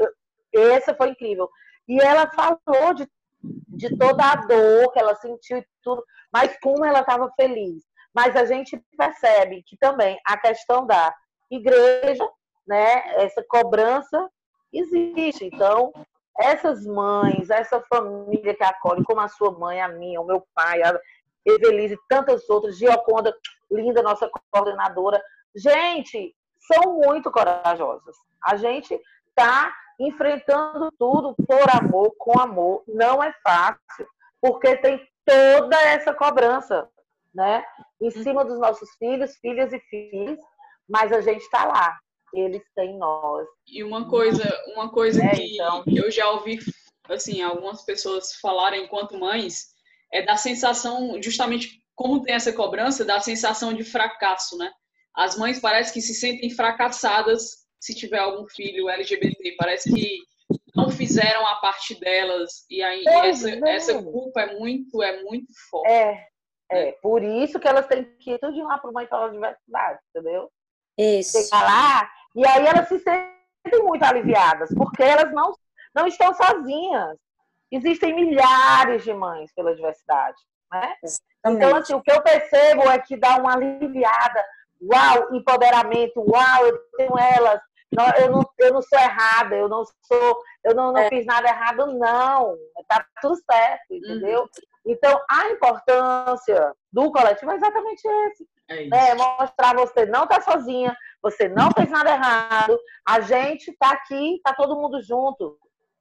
eu, essa foi incrível. E ela falou de de toda a dor que ela sentiu e tudo, mas como ela estava feliz. Mas a gente percebe que também a questão da igreja, né, essa cobrança existe. Então, essas mães, essa família que acolhe, como a sua mãe, a minha, o meu pai, a Evelise e tantas outras, Gioconda, linda nossa coordenadora, gente, são muito corajosas. A gente está enfrentando tudo por amor, com amor. Não é fácil, porque tem toda essa cobrança, né? Em uhum. cima dos nossos filhos, filhas e filhos, mas a gente está lá. Eles têm nós. E uma coisa, uma coisa é, que então... eu já ouvi, assim, algumas pessoas falarem enquanto mães, é da sensação, justamente como tem essa cobrança, da sensação de fracasso, né? As mães parecem que se sentem fracassadas se tiver algum filho LGBT. Parece que não fizeram a parte delas e aí essa, é. essa culpa é muito é muito forte. É, é por isso que elas têm que ir tudo lá para uma escola de universidade, entendeu? Isso. Chegar lá e aí elas se sentem muito aliviadas porque elas não não estão sozinhas. Existem milhares de mães pela diversidade, né? Então assim, o que eu percebo é que dá uma aliviada. Uau, empoderamento, uau, eu tenho elas, não, eu, não, eu não sou errada, eu não sou, eu não, não é. fiz nada errado, não. Tá tudo certo, uhum. entendeu? Uhum. Então, a importância do coletivo é exatamente esse. É né? Mostrar você não tá sozinha, você não fez nada errado, a gente tá aqui, tá todo mundo junto.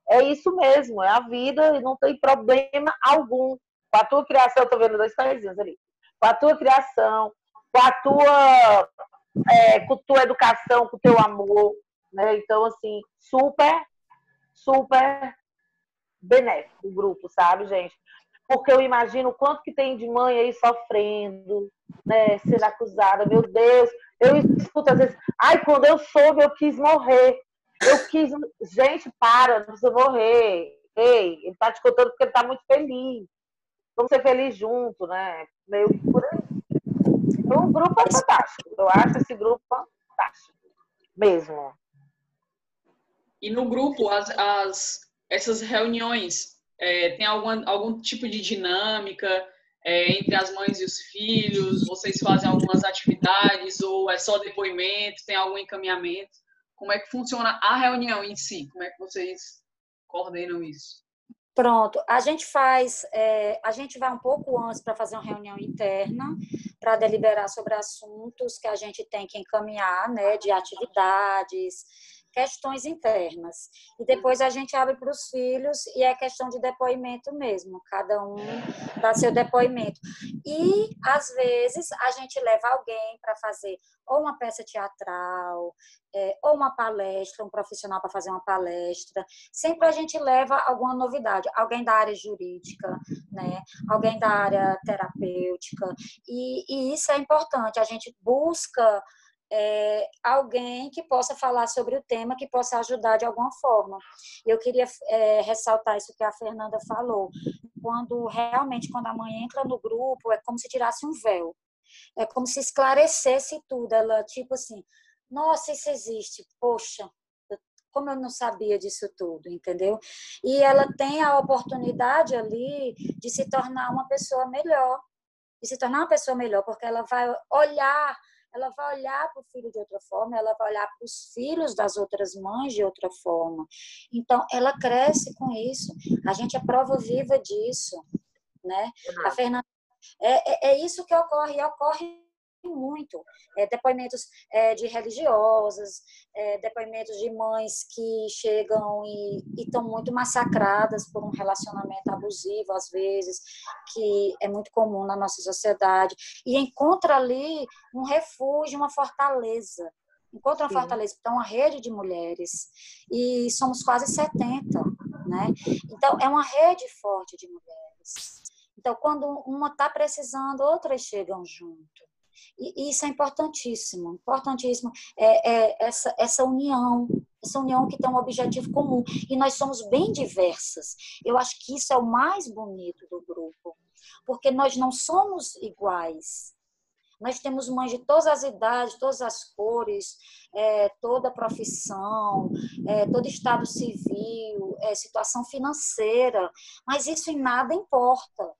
É isso mesmo, é a vida e não tem problema algum. Com a tua criação, eu tô vendo dois pezinhos ali. Com a tua criação, com a tua é, com tua educação, com teu amor, né? Então, assim, super, super benéfico o grupo, sabe, gente? Porque eu imagino o quanto que tem de mãe aí sofrendo, né? Sendo acusada, meu Deus. Eu escuto às vezes, ai, quando eu soube, eu quis morrer. Eu quis. Gente, para, não precisa morrer. Ei, ele tá te contando porque ele tá muito feliz. Vamos ser felizes junto, né? Meio por aí. O grupo é fantástico. Eu acho esse grupo fantástico. Mesmo. E no grupo, as, as essas reuniões, é, tem algum, algum tipo de dinâmica é, entre as mães e os filhos? Vocês fazem algumas atividades ou é só depoimento? Tem algum encaminhamento? Como é que funciona a reunião em si? Como é que vocês coordenam isso? Pronto, a gente faz, é, a gente vai um pouco antes para fazer uma reunião interna, para deliberar sobre assuntos que a gente tem que encaminhar, né, de atividades, questões internas. E depois a gente abre para os filhos e é questão de depoimento mesmo, cada um dá seu depoimento. E, às vezes, a gente leva alguém para fazer ou uma peça teatral, é, ou uma palestra, um profissional para fazer uma palestra. Sempre a gente leva alguma novidade, alguém da área jurídica, né? alguém da área terapêutica. E, e isso é importante, a gente busca é, alguém que possa falar sobre o tema, que possa ajudar de alguma forma. Eu queria é, ressaltar isso que a Fernanda falou. Quando realmente, quando a mãe entra no grupo, é como se tirasse um véu. É como se esclarecesse tudo. Ela, tipo assim, nossa, isso existe, poxa, como eu não sabia disso tudo, entendeu? E ela tem a oportunidade ali de se tornar uma pessoa melhor, de se tornar uma pessoa melhor, porque ela vai olhar ela vai olhar para o filho de outra forma, ela vai olhar para os filhos das outras mães de outra forma. Então, ela cresce com isso. A gente é prova viva disso, né? A Fernanda é, é, é, isso que ocorre, e ocorre muito. É, depoimentos é, de religiosas, é, depoimentos de mães que chegam e estão muito massacradas por um relacionamento abusivo, às vezes, que é muito comum na nossa sociedade. E encontra ali um refúgio, uma fortaleza. Encontra uma Sim. fortaleza, então, uma rede de mulheres. E somos quase 70, né? Então, é uma rede forte de mulheres. Então, quando uma está precisando, outras chegam junto. E isso é importantíssimo, importantíssimo é, é essa, essa união, essa união que tem um objetivo comum. E nós somos bem diversas. Eu acho que isso é o mais bonito do grupo, porque nós não somos iguais. Nós temos mães de todas as idades, todas as cores, é, toda profissão, é, todo estado civil, é, situação financeira, mas isso em nada importa.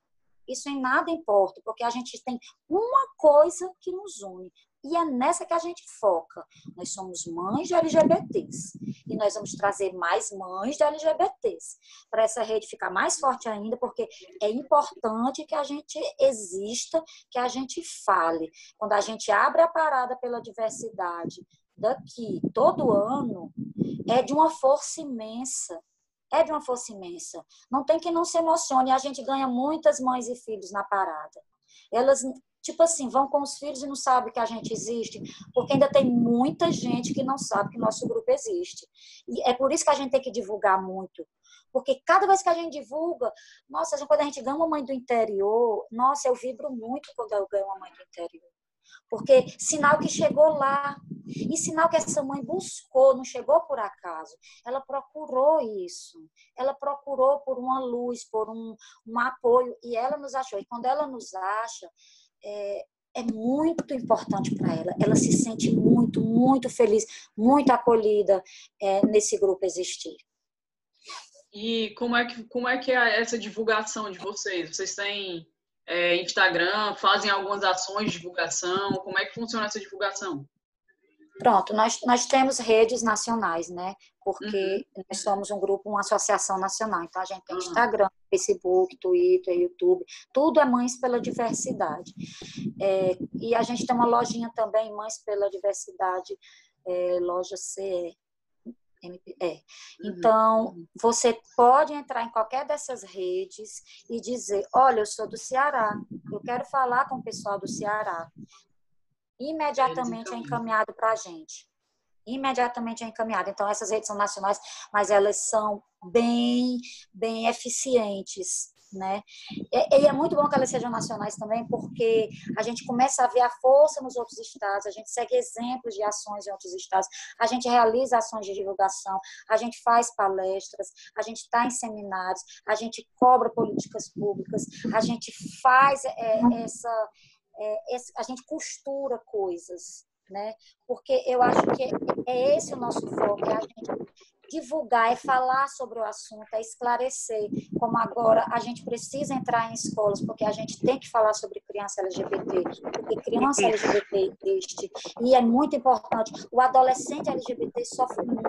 Isso em nada importa, porque a gente tem uma coisa que nos une. E é nessa que a gente foca. Nós somos mães de LGBTs. E nós vamos trazer mais mães de LGBTs. Para essa rede ficar mais forte ainda, porque é importante que a gente exista, que a gente fale. Quando a gente abre a parada pela diversidade daqui, todo ano, é de uma força imensa é de uma força imensa. Não tem que não se emocione. A gente ganha muitas mães e filhos na parada. Elas, tipo assim, vão com os filhos e não sabem que a gente existe, porque ainda tem muita gente que não sabe que nosso grupo existe. E é por isso que a gente tem que divulgar muito. Porque cada vez que a gente divulga, nossa, quando a gente ganha uma mãe do interior, nossa, eu vibro muito quando eu ganho uma mãe do interior. Porque sinal que chegou lá. E sinal que essa mãe buscou, não chegou por acaso. Ela procurou isso. Ela procurou por uma luz, por um, um apoio. E ela nos achou. E quando ela nos acha, é, é muito importante para ela. Ela se sente muito, muito feliz, muito acolhida é, nesse grupo existir. E como é que como é que é essa divulgação de vocês? Vocês têm é, Instagram, fazem algumas ações de divulgação? Como é que funciona essa divulgação? Pronto, nós, nós temos redes nacionais, né? Porque uhum. nós somos um grupo, uma associação nacional. Então, a gente tem uhum. Instagram, Facebook, Twitter, YouTube, tudo é Mães pela Diversidade. É, e a gente tem uma lojinha também, Mães pela Diversidade, é, loja CE, é. Uhum. Então, uhum. você pode entrar em qualquer dessas redes e dizer: Olha, eu sou do Ceará, eu quero falar com o pessoal do Ceará. Imediatamente é encaminhado para a gente. Imediatamente é encaminhado. Então, essas redes são nacionais, mas elas são bem, bem eficientes né? E, e, é muito bom que elas sejam nacionais também, porque a gente começa a ver a força nos outros estados, a gente segue exemplos de ações em outros estados, a gente realiza ações de divulgação, a gente faz palestras, a gente está em seminários, a gente cobra políticas públicas, a gente faz é, essa, é, essa, a gente costura coisas, né? Porque eu acho que é esse o nosso foco, é a gente divulgar, é falar sobre o assunto, é esclarecer. Como agora a gente precisa entrar em escolas, porque a gente tem que falar sobre criança LGBT, porque criança LGBT existe. E é muito importante. O adolescente LGBT sofre muito.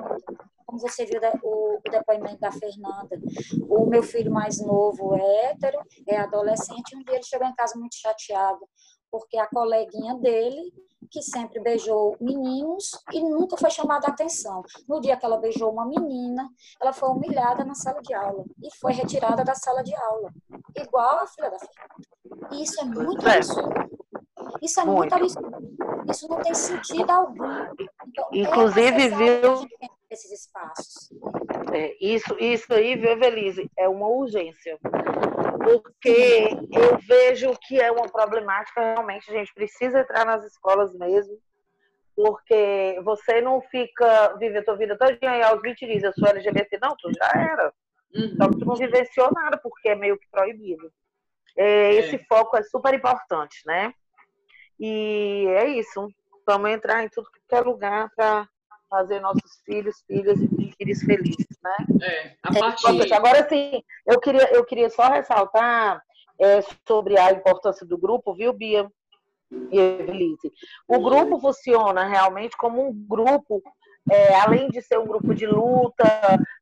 Como você viu o, depoimento da Fernanda. O meu filho mais novo é hétero, é adolescente, um dia ele chegou em casa muito chateado, porque a coleguinha dele que sempre beijou meninos e nunca foi chamada a atenção. No dia que ela beijou uma menina, ela foi humilhada na sala de aula e foi retirada da sala de aula, igual a filha da filha. E isso é muito é. absurdo. Isso é muito, muito absurdo. Isso não tem sentido algum. Então, é Inclusive, viu? Esses espaços. É, isso, isso aí, viu, Evelise? É uma urgência porque eu vejo que é uma problemática realmente, a gente precisa entrar nas escolas mesmo, porque você não fica, vive a tua vida toda e aos 20 dias, eu sou LGBT, não, tu já era. Uhum. Então tu não vivenciou nada, porque é meio que proibido. É, esse é. foco é super importante, né? E é isso. Vamos entrar em tudo que é lugar para fazer nossos filhos, filhas e filhos felizes, né? É, a partir... Agora sim, eu queria, eu queria só ressaltar é, sobre a importância do grupo, viu, Bia e Evelise? O grupo funciona realmente como um grupo, é, além de ser um grupo de luta,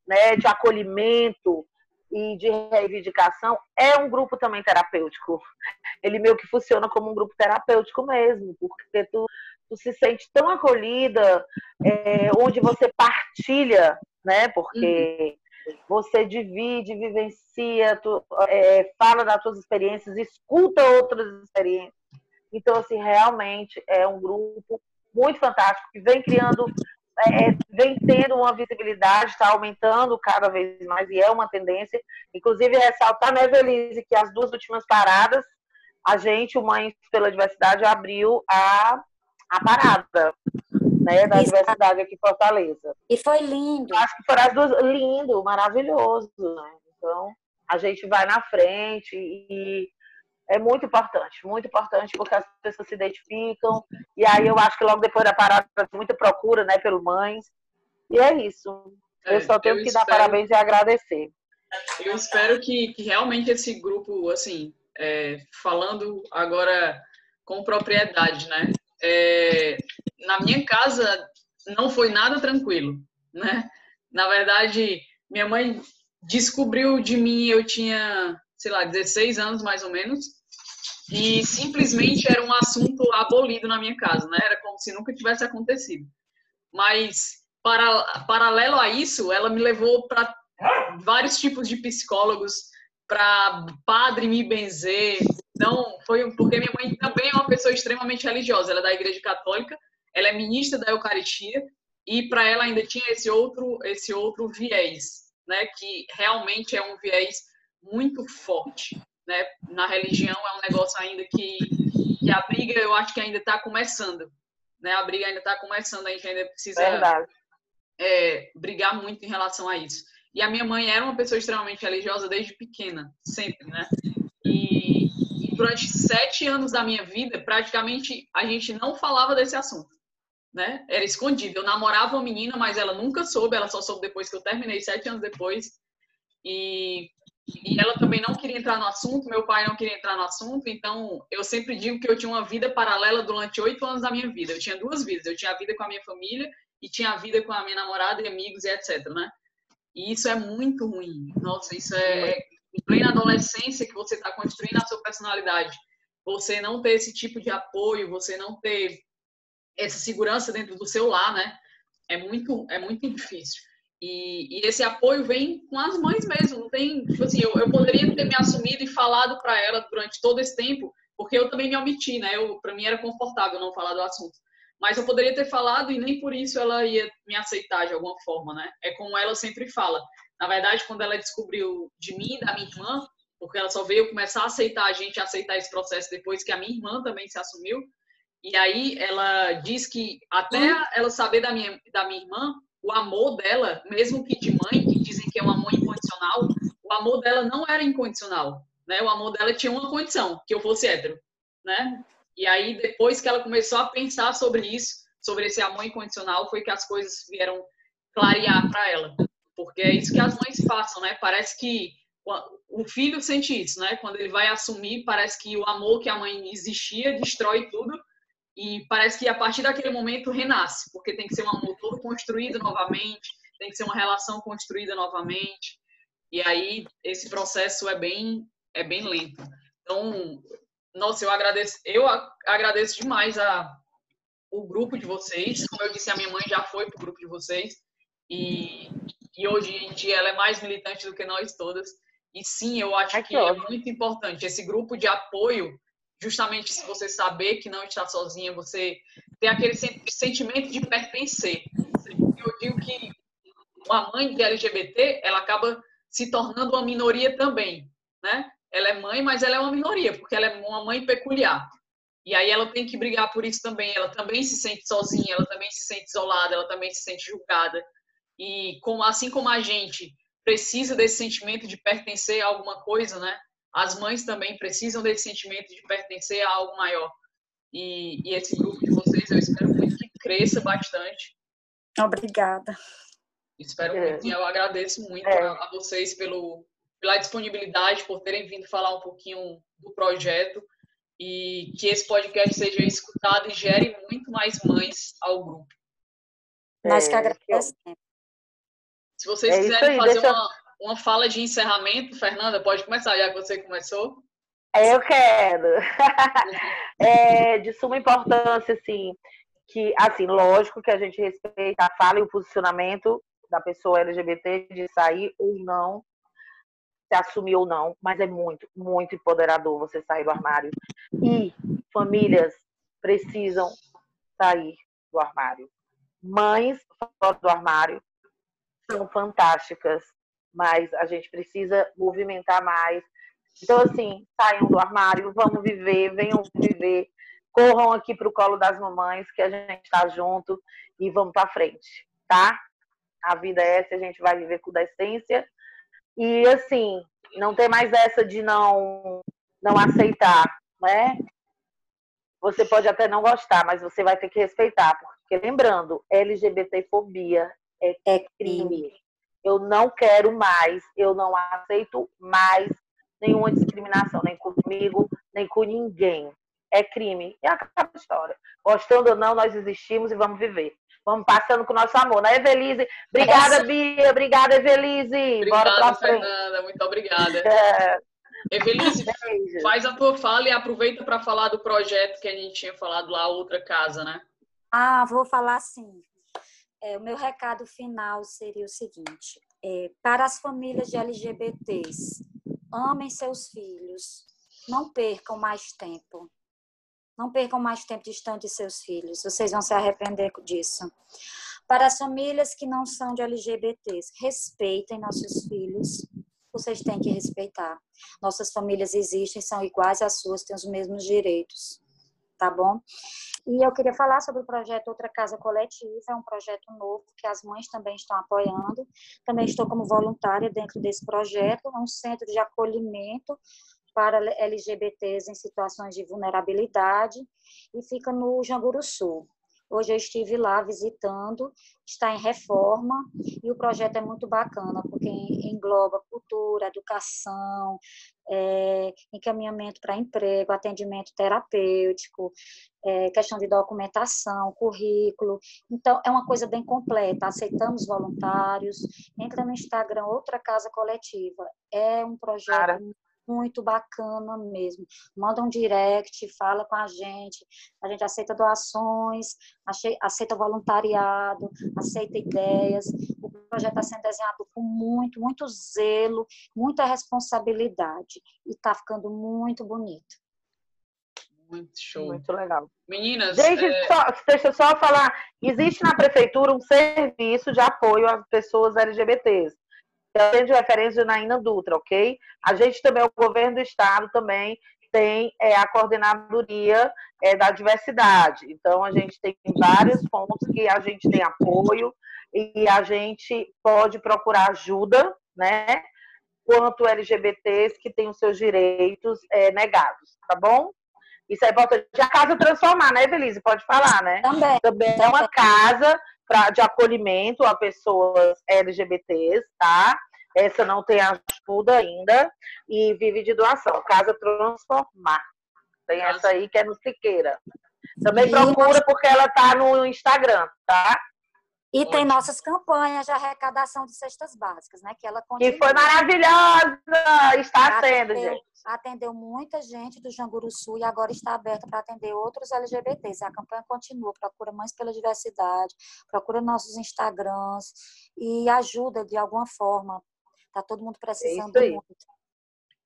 né, de acolhimento, e de reivindicação, é um grupo também terapêutico. Ele meio que funciona como um grupo terapêutico mesmo, porque tu, tu se sente tão acolhida, é, onde você partilha, né? Porque uhum. você divide, vivencia, tu, é, fala das suas experiências, escuta outras experiências. Então, assim, realmente é um grupo muito fantástico que vem criando é, vem tendo uma visibilidade, está aumentando cada vez mais e é uma tendência. Inclusive, ressaltar, né, Velise, que as duas últimas paradas, a gente, o Mães pela Diversidade, abriu a, a parada né, da Isso. diversidade aqui em Fortaleza. E foi lindo. Acho que foram as duas, lindo, maravilhoso. Né? Então, a gente vai na frente e é muito importante, muito importante, porque as pessoas se identificam, e aí eu acho que logo depois da parada, muita procura, né, pelo Mães, e é isso. Eu é, só tenho eu que espero, dar parabéns e agradecer. Eu espero que, que realmente esse grupo, assim, é, falando agora com propriedade, né, é, na minha casa não foi nada tranquilo, né, na verdade, minha mãe descobriu de mim, eu tinha, sei lá, 16 anos mais ou menos, e simplesmente era um assunto abolido na minha casa, né? Era como se nunca tivesse acontecido. Mas, para, paralelo a isso, ela me levou para vários tipos de psicólogos, para padre me benzer. Então, foi porque minha mãe também é uma pessoa extremamente religiosa. Ela é da Igreja Católica, ela é ministra da Eucaristia, e para ela ainda tinha esse outro, esse outro viés, né? Que realmente é um viés muito forte né? Na religião é um negócio ainda que, que a briga eu acho que ainda está começando, né? A briga ainda está começando, a gente ainda precisa é, brigar muito em relação a isso. E a minha mãe era uma pessoa extremamente religiosa desde pequena, sempre, né? Durante sete anos da minha vida, praticamente a gente não falava desse assunto. Né? Era escondido. Eu namorava uma menina, mas ela nunca soube, ela só soube depois que eu terminei, sete anos depois. E e ela também não queria entrar no assunto, meu pai não queria entrar no assunto, então eu sempre digo que eu tinha uma vida paralela durante oito anos da minha vida. Eu tinha duas vidas, eu tinha a vida com a minha família e tinha a vida com a minha namorada e amigos e etc, né? E isso é muito ruim. Nossa, isso é em plena adolescência que você está construindo a sua personalidade. Você não ter esse tipo de apoio, você não ter essa segurança dentro do seu lar, né? É muito, é muito difícil. E, e, esse apoio vem com as mães mesmo. Não tem, tipo assim, eu, eu poderia ter me assumido e falado para ela durante todo esse tempo, porque eu também me omiti, né? Para mim era confortável não falar do assunto. Mas eu poderia ter falado e nem por isso ela ia me aceitar de alguma forma, né? É como ela sempre fala. Na verdade, quando ela descobriu de mim, da minha irmã, porque ela só veio começar a aceitar a gente, aceitar esse processo depois que a minha irmã também se assumiu. E aí ela diz que até ela saber da minha, da minha irmã, o amor dela, mesmo que de mãe, que dizem que é um amor incondicional, o amor dela não era incondicional, né? O amor dela tinha uma condição, que eu fosse hétero, né? E aí, depois que ela começou a pensar sobre isso, sobre esse amor incondicional, foi que as coisas vieram clarear para ela. Porque é isso que as mães passam, né? Parece que o filho sente isso, né? Quando ele vai assumir, parece que o amor que a mãe existia destrói tudo e parece que a partir daquele momento renasce, porque tem que ser um amor todo construído novamente, tem que ser uma relação construída novamente. E aí esse processo é bem é bem lento. Então, nossa, eu agradeço, eu agradeço demais a o grupo de vocês. Como eu disse, a minha mãe já foi pro grupo de vocês e, e hoje em dia ela é mais militante do que nós todas. E sim, eu acho que é muito importante esse grupo de apoio justamente se você saber que não está sozinha, você ter aquele sentimento de pertencer. Eu digo que uma mãe de LGBT, ela acaba se tornando uma minoria também, né? Ela é mãe, mas ela é uma minoria, porque ela é uma mãe peculiar. E aí ela tem que brigar por isso também. Ela também se sente sozinha, ela também se sente isolada, ela também se sente julgada. E como, assim como a gente precisa desse sentimento de pertencer a alguma coisa, né? as mães também precisam desse sentimento de pertencer a algo maior. E, e esse grupo de vocês, eu espero muito que cresça bastante. Obrigada. Espero é. muito eu agradeço muito é. a, a, vocês pelo, pela disponibilidade, por terem vindo falar um pouquinho do projeto e que esse podcast seja escutado e gere muito mais mães ao grupo. Nós que é, agradecemos. Se vocês é quiserem fazer uma, uma fala de encerramento, Fernanda, pode começar, já que você começou. Eu quero. é de suma importância, assim, que, assim, lógico que a gente respeita a fala e o posicionamento da pessoa LGBT de sair ou não, se assumir ou não, mas é muito, muito empoderador você sair do armário. E famílias precisam sair do armário. Mães fora do armário são fantásticas, mas a gente precisa movimentar mais. Então, assim, saiam do armário, vamos viver, venham viver, corram aqui para o colo das mamães, que a gente está junto e vamos para frente, tá? A vida é essa, a gente vai viver com decência. E, assim, não tem mais essa de não, não aceitar, né? Você pode até não gostar, mas você vai ter que respeitar, porque lembrando, LGBTfobia é, é crime. Eu não quero mais, eu não aceito mais nenhuma discriminação, nem comigo, nem com ninguém. É crime. E acaba a história. Gostando ou não, nós existimos e vamos viver. Vamos passando com o nosso amor, né, Evelise? Obrigada, Essa... Bia. Obrigada, Evelise. Obrigada, Bora pra Fernanda. Muito obrigada. É... Evelise, faz a tua fala e aproveita para falar do projeto que a gente tinha falado lá, Outra Casa, né? Ah, vou falar sim. É, o meu recado final seria o seguinte: é, para as famílias de LGBTs, amem seus filhos, não percam mais tempo. Não percam mais tempo distante de seus filhos, vocês vão se arrepender disso. Para as famílias que não são de LGBTs, respeitem nossos filhos, vocês têm que respeitar. Nossas famílias existem, são iguais às suas, têm os mesmos direitos, tá bom? E eu queria falar sobre o projeto Outra Casa Coletiva, é um projeto novo que as mães também estão apoiando. Também estou como voluntária dentro desse projeto, é um centro de acolhimento para LGBTs em situações de vulnerabilidade e fica no Janguru Sul. Hoje eu estive lá visitando, está em reforma e o projeto é muito bacana, porque engloba cultura, educação, é, encaminhamento para emprego, atendimento terapêutico, é, questão de documentação, currículo. Então, é uma coisa bem completa. Aceitamos voluntários. Entra no Instagram Outra Casa Coletiva. É um projeto Cara muito bacana mesmo. Manda um direct, fala com a gente. A gente aceita doações, aceita voluntariado, aceita ideias. O projeto está sendo desenhado com muito, muito zelo, muita responsabilidade. E está ficando muito bonito. Muito show. Muito legal. Meninas. Gente, é... só, deixa eu só falar. Existe na prefeitura um serviço de apoio às pessoas LGBTs também de referência na Ina Dutra, ok? A gente também, o governo do estado também tem é, a coordenadoria é, da diversidade. Então, a gente tem vários pontos que a gente tem apoio e a gente pode procurar ajuda, né? Quanto LGBTs que têm os seus direitos é, negados, tá bom? Isso é importante. A casa transformar, né, Evelise? Pode falar, né? Também. Também é uma casa pra, de acolhimento a pessoas LGBTs, tá? Essa não tem ajuda ainda e vive de doação. Casa Transformar. Tem essa aí que é no Siqueira. Também procura porque ela tá no Instagram, tá? E tem nossas campanhas de arrecadação de cestas básicas, né? Que ela continua. Que foi maravilhosa! Está atendeu, sendo, gente. Atendeu muita gente do Janguru Sul e agora está aberta para atender outros LGBTs. A campanha continua, procura Mães pela Diversidade, procura nossos Instagrams e ajuda de alguma forma. Tá todo mundo precisando é muito.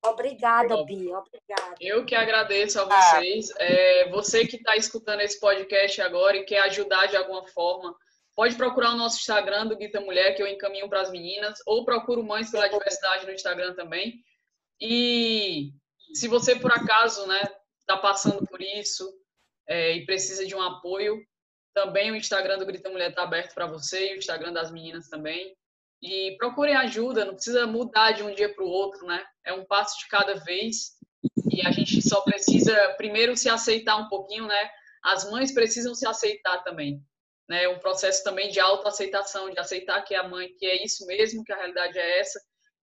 Obrigada, Bia. Obrigada. Eu que agradeço a vocês. É, você que está escutando esse podcast agora e quer ajudar de alguma forma, Pode procurar o nosso Instagram do Guita Mulher, que eu encaminho para as meninas, ou procuro Mães pela Diversidade no Instagram também. E se você, por acaso, né, está passando por isso é, e precisa de um apoio, também o Instagram do Grita Mulher está aberto para você e o Instagram das meninas também. E procurem ajuda, não precisa mudar de um dia para o outro, né? É um passo de cada vez e a gente só precisa primeiro se aceitar um pouquinho, né? As mães precisam se aceitar também né, um processo também de autoaceitação, de aceitar que é a mãe, que é isso mesmo, que a realidade é essa,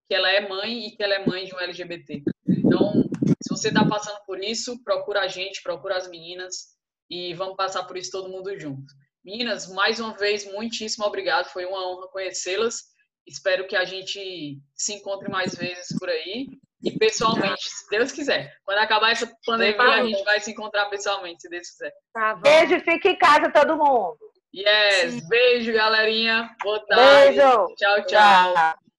que ela é mãe e que ela é mãe de um LGBT. Então, se você está passando por isso, procura a gente, procura as meninas e vamos passar por isso todo mundo junto. Meninas, mais uma vez, muitíssimo obrigado, foi uma honra conhecê-las. Espero que a gente se encontre mais vezes por aí. E pessoalmente, se Deus quiser. Quando acabar essa pandemia, a gente vai se encontrar pessoalmente, se Deus quiser. Tá Beijo, fique em casa todo mundo. Yes, Sim. beijo, galerinha. Boa tarde. Beijo. tchau. tchau. tchau.